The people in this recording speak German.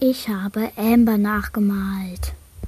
Ich habe Amber nachgemalt.